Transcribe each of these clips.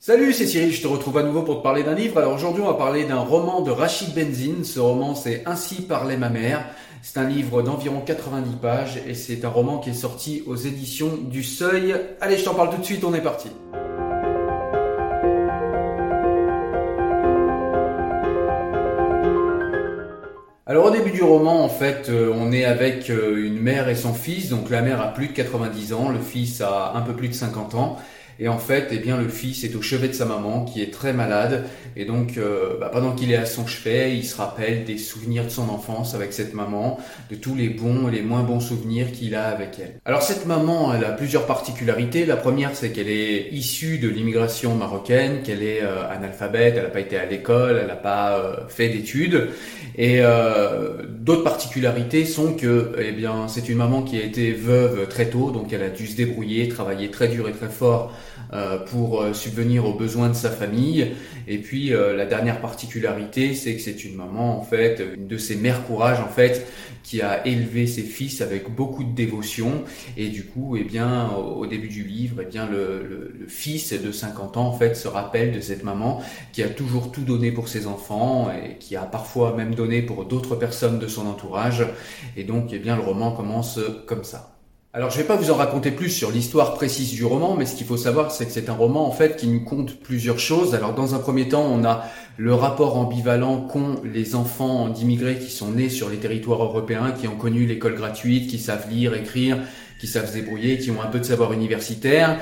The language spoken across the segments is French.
Salut, c'est Cyril, je te retrouve à nouveau pour te parler d'un livre. Alors aujourd'hui, on va parler d'un roman de Rachid Benzine. Ce roman, c'est Ainsi parlait ma mère. C'est un livre d'environ 90 pages et c'est un roman qui est sorti aux éditions du Seuil. Allez, je t'en parle tout de suite, on est parti. Alors au début du roman, en fait, euh, on est avec euh, une mère et son fils. Donc la mère a plus de 90 ans, le fils a un peu plus de 50 ans. Et en fait, eh bien, le fils est au chevet de sa maman qui est très malade. Et donc, euh, bah, pendant qu'il est à son chevet, il se rappelle des souvenirs de son enfance avec cette maman, de tous les bons et les moins bons souvenirs qu'il a avec elle. Alors cette maman, elle a plusieurs particularités. La première, c'est qu'elle est issue de l'immigration marocaine, qu'elle est euh, analphabète, elle n'a pas été à l'école, elle n'a pas euh, fait d'études. Et d'autres particularités sont que, eh bien, c'est une maman qui a été veuve très tôt, donc elle a dû se débrouiller, travailler très dur et très fort euh, pour euh, subvenir aux besoins de sa famille. Et puis euh, la dernière particularité, c'est que c'est une maman en fait, une de ces mères courage en fait, qui a élevé ses fils avec beaucoup de dévotion. Et du coup, eh bien, au, début du livre, eh bien, le, le- le fils de 50 ans en fait se rappelle de cette maman qui a toujours tout donné pour ses enfants et qui a parfois même donné pour d'autres personnes de son entourage. Et donc, eh bien, le roman commence comme ça. Alors, je vais pas vous en raconter plus sur l'histoire précise du roman, mais ce qu'il faut savoir, c'est que c'est un roman, en fait, qui nous compte plusieurs choses. Alors, dans un premier temps, on a le rapport ambivalent qu'ont les enfants d'immigrés qui sont nés sur les territoires européens, qui ont connu l'école gratuite, qui savent lire, écrire, qui savent se débrouiller, qui ont un peu de savoir universitaire.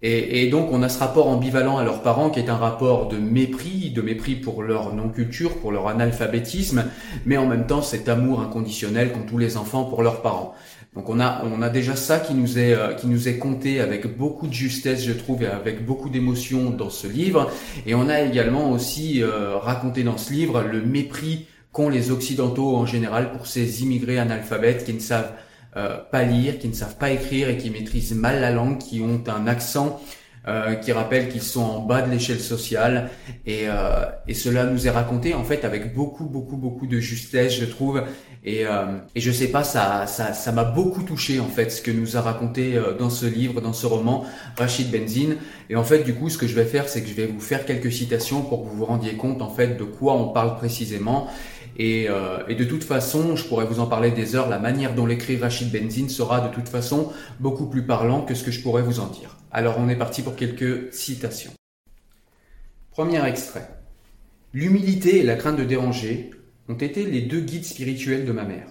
Et, et donc, on a ce rapport ambivalent à leurs parents, qui est un rapport de mépris, de mépris pour leur non-culture, pour leur analphabétisme, mais en même temps, cet amour inconditionnel qu'ont tous les enfants pour leurs parents. Donc on a on a déjà ça qui nous est euh, qui nous est compté avec beaucoup de justesse je trouve et avec beaucoup d'émotion dans ce livre. Et on a également aussi euh, raconté dans ce livre le mépris qu'ont les occidentaux en général pour ces immigrés analphabètes qui ne savent euh, pas lire, qui ne savent pas écrire et qui maîtrisent mal la langue, qui ont un accent euh, qui rappelle qu'ils sont en bas de l'échelle sociale. Et, euh, et cela nous est raconté en fait avec beaucoup beaucoup beaucoup de justesse je trouve et, euh, et je sais pas ça ça ça m'a beaucoup touché en fait ce que nous a raconté euh, dans ce livre dans ce roman Rachid Benzine et en fait du coup ce que je vais faire c'est que je vais vous faire quelques citations pour que vous vous rendiez compte en fait de quoi on parle précisément et, euh, et de toute façon, je pourrais vous en parler des heures, la manière dont l'écrit Rachid Benzine sera de toute façon beaucoup plus parlant que ce que je pourrais vous en dire. Alors on est parti pour quelques citations. Premier extrait. L'humilité et la crainte de déranger ont été les deux guides spirituels de ma mère.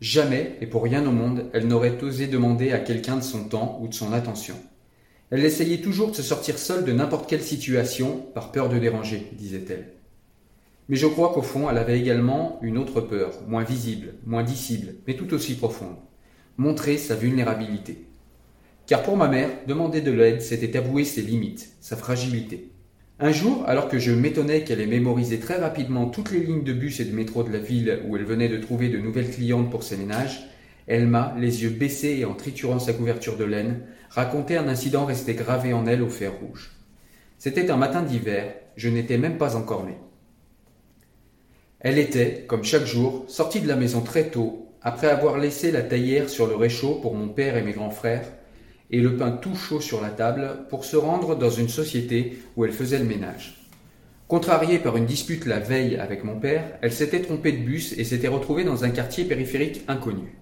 Jamais, et pour rien au monde, elle n'aurait osé demander à quelqu'un de son temps ou de son attention. Elle essayait toujours de se sortir seule de n'importe quelle situation par peur de déranger, disait-elle. Mais je crois qu'au fond, elle avait également une autre peur, moins visible, moins dissible, mais tout aussi profonde. Montrer sa vulnérabilité. Car pour ma mère, demander de l'aide, c'était avouer ses limites, sa fragilité. Un jour, alors que je m'étonnais qu'elle ait mémorisé très rapidement toutes les lignes de bus et de métro de la ville où elle venait de trouver de nouvelles clientes pour ses ménages, elle m'a, les yeux baissés et en triturant sa couverture de laine, racontait un incident resté gravé en elle au fer rouge. C'était un matin d'hiver, je n'étais même pas encore né. Elle était, comme chaque jour, sortie de la maison très tôt, après avoir laissé la taillère sur le réchaud pour mon père et mes grands frères, et le pain tout chaud sur la table, pour se rendre dans une société où elle faisait le ménage. Contrariée par une dispute la veille avec mon père, elle s'était trompée de bus et s'était retrouvée dans un quartier périphérique inconnu.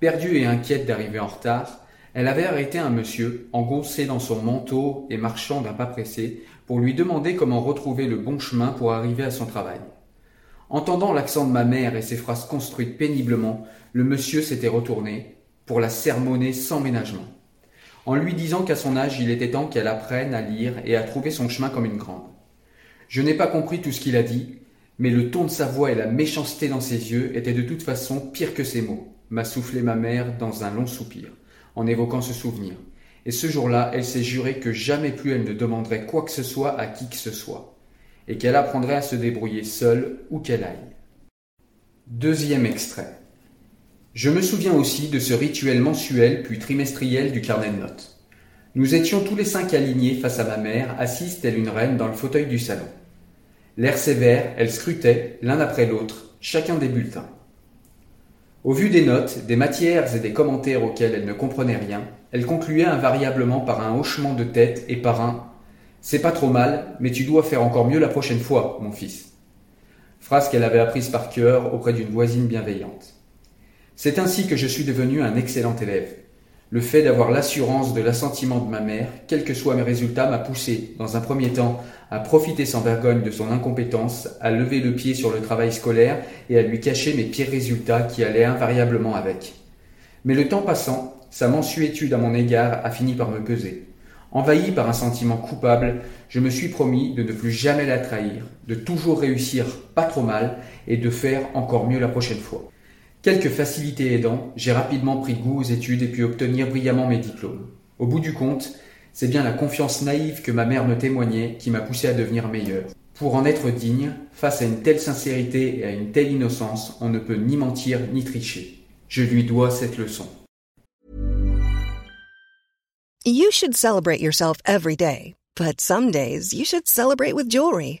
Perdue et inquiète d'arriver en retard, elle avait arrêté un monsieur, engoncé dans son manteau et marchant d'un pas pressé, pour lui demander comment retrouver le bon chemin pour arriver à son travail. Entendant l'accent de ma mère et ses phrases construites péniblement, le monsieur s'était retourné pour la sermonner sans ménagement, en lui disant qu'à son âge il était temps qu'elle apprenne à lire et à trouver son chemin comme une grande. Je n'ai pas compris tout ce qu'il a dit, mais le ton de sa voix et la méchanceté dans ses yeux étaient de toute façon pires que ses mots, m'a soufflé ma mère dans un long soupir, en évoquant ce souvenir. Et ce jour-là, elle s'est juré que jamais plus elle ne demanderait quoi que ce soit à qui que ce soit et qu'elle apprendrait à se débrouiller seule où qu'elle aille. Deuxième extrait. Je me souviens aussi de ce rituel mensuel puis trimestriel du carnet de notes. Nous étions tous les cinq alignés face à ma mère, assise telle une reine dans le fauteuil du salon. L'air sévère, elle scrutait, l'un après l'autre, chacun des bulletins. Au vu des notes, des matières et des commentaires auxquels elle ne comprenait rien, elle concluait invariablement par un hochement de tête et par un c'est pas trop mal, mais tu dois faire encore mieux la prochaine fois, mon fils. Phrase qu'elle avait apprise par cœur auprès d'une voisine bienveillante. C'est ainsi que je suis devenu un excellent élève. Le fait d'avoir l'assurance de l'assentiment de ma mère, quels que soient mes résultats, m'a poussé, dans un premier temps, à profiter sans vergogne de son incompétence, à lever le pied sur le travail scolaire et à lui cacher mes pires résultats qui allaient invariablement avec. Mais le temps passant, sa mensuétude à mon égard a fini par me peser. Envahi par un sentiment coupable, je me suis promis de ne plus jamais la trahir, de toujours réussir pas trop mal et de faire encore mieux la prochaine fois. Quelques facilités aidant, j'ai rapidement pris goût aux études et pu obtenir brillamment mes diplômes. Au bout du compte, c'est bien la confiance naïve que ma mère me témoignait qui m'a poussé à devenir meilleur. Pour en être digne, face à une telle sincérité et à une telle innocence, on ne peut ni mentir ni tricher. Je lui dois cette leçon. You should celebrate yourself every day, but some days you should celebrate with jewelry.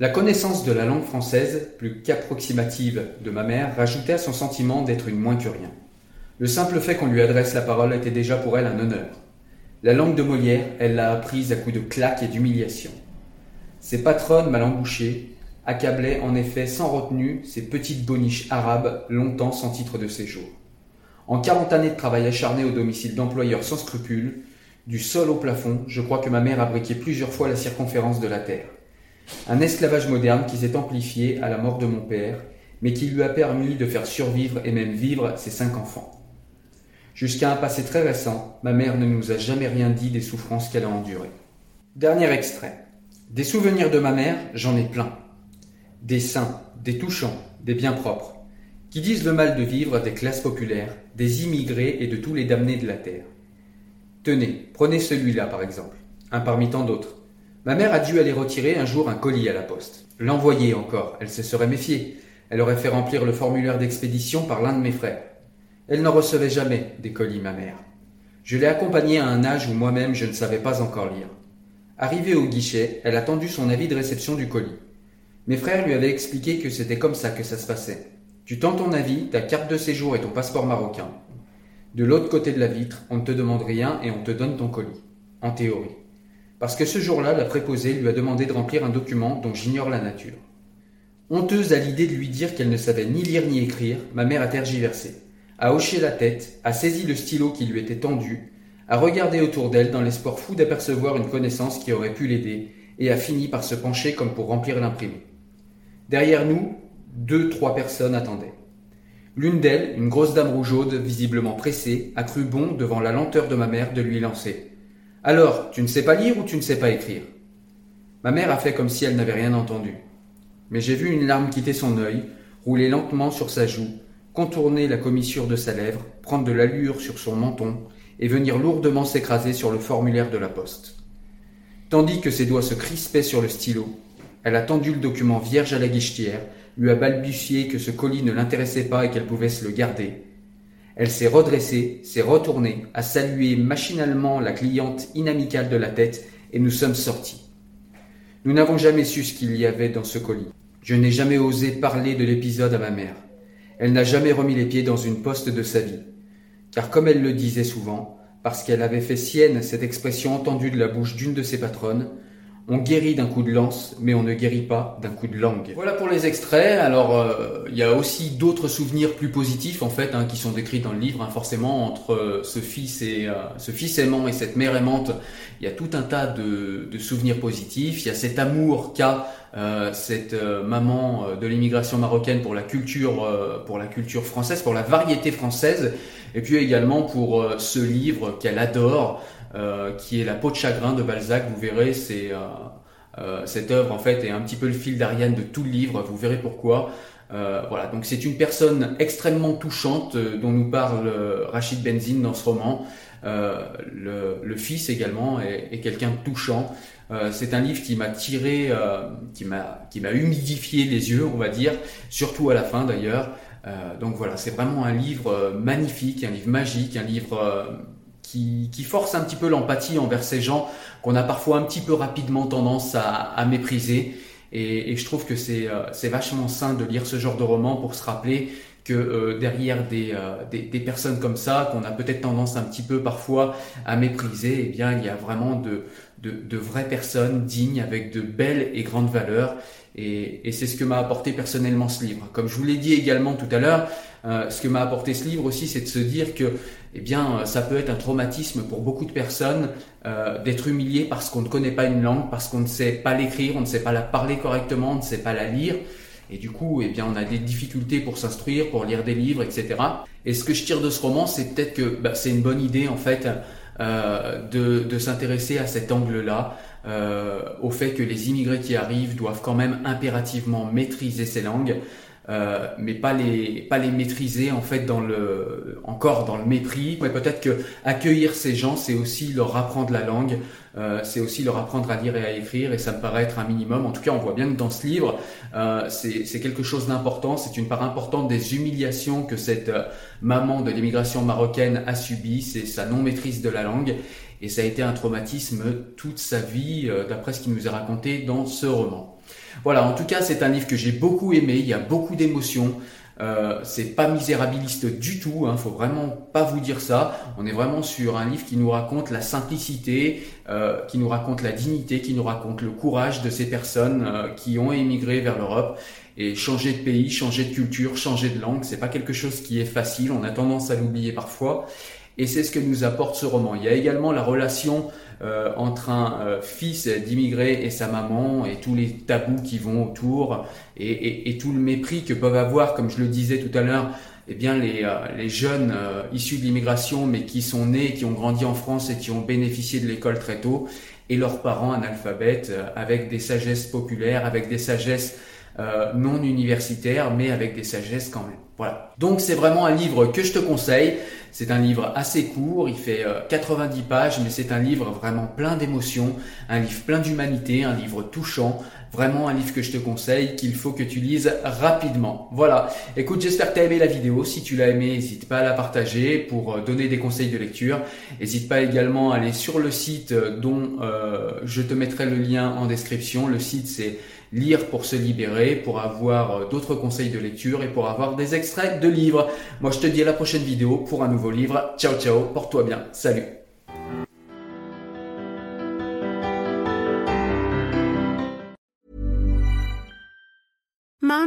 La connaissance de la langue française, plus qu'approximative, de ma mère rajoutait à son sentiment d'être une moins que rien. Le simple fait qu'on lui adresse la parole était déjà pour elle un honneur. La langue de Molière, elle l'a apprise à coups de claques et d'humiliation. Ses patronnes mal embouchées accablaient en effet sans retenue ces petites boniches arabes longtemps sans titre de séjour. En quarante années de travail acharné au domicile d'employeurs sans scrupules, du sol au plafond, je crois que ma mère a briqué plusieurs fois la circonférence de la terre. Un esclavage moderne qui s'est amplifié à la mort de mon père, mais qui lui a permis de faire survivre et même vivre ses cinq enfants. Jusqu'à un passé très récent, ma mère ne nous a jamais rien dit des souffrances qu'elle a endurées. Dernier extrait. Des souvenirs de ma mère, j'en ai plein. Des saints, des touchants, des bien propres, qui disent le mal de vivre des classes populaires, des immigrés et de tous les damnés de la terre. Tenez, prenez celui-là par exemple, un parmi tant d'autres. Ma mère a dû aller retirer un jour un colis à la poste. L'envoyer encore, elle se serait méfiée. Elle aurait fait remplir le formulaire d'expédition par l'un de mes frères. Elle n'en recevait jamais des colis, ma mère. Je l'ai accompagnée à un âge où moi-même je ne savais pas encore lire. Arrivée au guichet, elle a tendu son avis de réception du colis. Mes frères lui avaient expliqué que c'était comme ça que ça se passait. Tu tends ton avis, ta carte de séjour et ton passeport marocain. De l'autre côté de la vitre, on ne te demande rien et on te donne ton colis. en théorie. Parce que ce jour-là, la préposée lui a demandé de remplir un document dont j'ignore la nature. Honteuse à l'idée de lui dire qu'elle ne savait ni lire ni écrire, ma mère a tergiversé, a hoché la tête, a saisi le stylo qui lui était tendu, a regardé autour d'elle dans l'espoir fou d'apercevoir une connaissance qui aurait pu l'aider, et a fini par se pencher comme pour remplir l'imprimé. Derrière nous, deux, trois personnes attendaient. L'une d'elles, une grosse dame rougeaude, visiblement pressée, a cru bon, devant la lenteur de ma mère, de lui lancer. Alors, tu ne sais pas lire ou tu ne sais pas écrire? Ma mère a fait comme si elle n'avait rien entendu. Mais j'ai vu une larme quitter son œil, rouler lentement sur sa joue, contourner la commissure de sa lèvre, prendre de l'allure sur son menton, et venir lourdement s'écraser sur le formulaire de la poste. Tandis que ses doigts se crispaient sur le stylo, elle a tendu le document vierge à la guichetière, lui a balbutié que ce colis ne l'intéressait pas et qu'elle pouvait se le garder. Elle s'est redressée, s'est retournée, a salué machinalement la cliente inamicale de la tête et nous sommes sortis. Nous n'avons jamais su ce qu'il y avait dans ce colis. Je n'ai jamais osé parler de l'épisode à ma mère. Elle n'a jamais remis les pieds dans une poste de sa vie. Car comme elle le disait souvent, parce qu'elle avait fait sienne cette expression entendue de la bouche d'une de ses patronnes, on guérit d'un coup de lance, mais on ne guérit pas d'un coup de langue. Voilà pour les extraits. Alors, euh, il y a aussi d'autres souvenirs plus positifs en fait, hein, qui sont décrits dans le livre. Hein, forcément, entre euh, ce fils et euh, ce fils aimant et cette mère aimante, il y a tout un tas de, de souvenirs positifs. Il y a cet amour qu'a cette maman de l'immigration marocaine pour la culture, pour la culture française, pour la variété française, et puis également pour ce livre qu'elle adore. Euh, qui est La peau de chagrin de Balzac. Vous verrez, c'est euh, euh, cette œuvre en fait est un petit peu le fil d'Ariane de tout le livre. Vous verrez pourquoi. voilà, donc c'est une personne extrêmement touchante dont nous parle Rachid Benzine dans ce roman. Le, fils également est, quelqu'un de touchant. c'est un livre qui m'a tiré, qui m'a qui m'a humidifié les yeux, on va dire, surtout à la fin d'ailleurs. donc voilà, c'est vraiment un livre magnifique, un livre magique, un livre qui, force un petit peu l'empathie envers ces gens qu'on a parfois un petit peu rapidement tendance à, mépriser. Et, je trouve que euh, c'est vachement sain de lire ce genre de roman pour se rappeler que euh, derrière euh, des, personnes comme ça, qu'on a peut-être tendance un petit peu parfois à mépriser, eh bien il y a vraiment de, de, de vraies personnes dignes avec de belles et grandes valeurs. Et, et c'est ce que m'a apporté personnellement ce livre. Comme je vous l'ai dit également tout à l'heure, euh, ce que m'a apporté ce livre aussi, c'est de se dire que, eh bien, ça peut être un traumatisme pour beaucoup de personnes euh, d'être humilié parce qu'on ne connaît pas une langue, parce qu'on ne sait pas l'écrire, on ne sait pas la parler correctement, on ne sait pas la lire. Et du coup, eh bien, on a des difficultés pour s'instruire, pour lire des livres, etc. Et ce que je tire de ce roman, c'est peut-être que bah, c'est une bonne idée, en fait, euh, de, de s'intéresser à cet angle-là, euh, au fait que les immigrés qui arrivent doivent quand même impérativement maîtriser ces langues. Euh, mais pas les pas les maîtriser en fait dans le encore dans le mépris. Mais peut-être que accueillir ces gens c'est aussi leur apprendre la langue euh, c'est aussi leur apprendre à lire et à écrire et ça me paraît être un minimum. En tout cas on voit bien que dans ce livre euh, c'est quelque chose d'important c'est une part importante des humiliations que cette euh, maman de l'immigration marocaine a subi c'est sa non maîtrise de la langue. Et ça a été un traumatisme toute sa vie euh, d'après ce qui nous est raconté dans ce roman voilà, en tout cas, c'est un livre que j'ai beaucoup aimé. Il y a beaucoup d'émotions. Euh, c'est pas misérabiliste du tout, hein, faut vraiment pas vous dire ça. On est vraiment sur un livre qui nous raconte la simplicité, euh, qui nous raconte la dignité, qui nous raconte le courage de ces personnes euh, qui ont émigré vers l'Europe et changer de pays, changer de culture, changer de langue. C'est pas quelque chose qui est facile. On a tendance à l'oublier parfois. Et c'est ce que nous apporte ce roman. Il y a également la relation euh, entre un euh, fils d'immigré et sa maman et tous les tabous qui vont autour et, et, et, tout le mépris que peuvent avoir, comme je le disais tout à l'heure, eh bien les, euh, les jeunes issus de l'immigration mais qui sont nés, qui ont grandi en France et qui ont bénéficié de l'école très tôt et leurs parents analphabètes avec des sagesses populaires, avec des sagesses non universitaires mais avec des sagesses quand même. Voilà. Donc c'est vraiment un livre que je te conseille. C'est un livre assez court, il fait 90 euh, pages, mais c'est un livre vraiment plein d'émotions, un livre plein d'humanité, un livre touchant, vraiment un livre que je te conseille, qu'il faut que tu lises rapidement. Voilà, écoute, j'espère que tu as aimé la vidéo. Si tu l'as aimé, n'hésite pas à la partager pour euh, donner des conseils de lecture. N'hésite pas également à aller sur le site euh, dont je te mettrai le lien en description. Le site c'est lire pour se libérer, pour avoir euh, d'autres conseils de lecture et pour avoir des extraits de livres. Moi, je te dis à la prochaine vidéo pour un nouveau livre. Ciao, ciao, porte-toi bien. Salut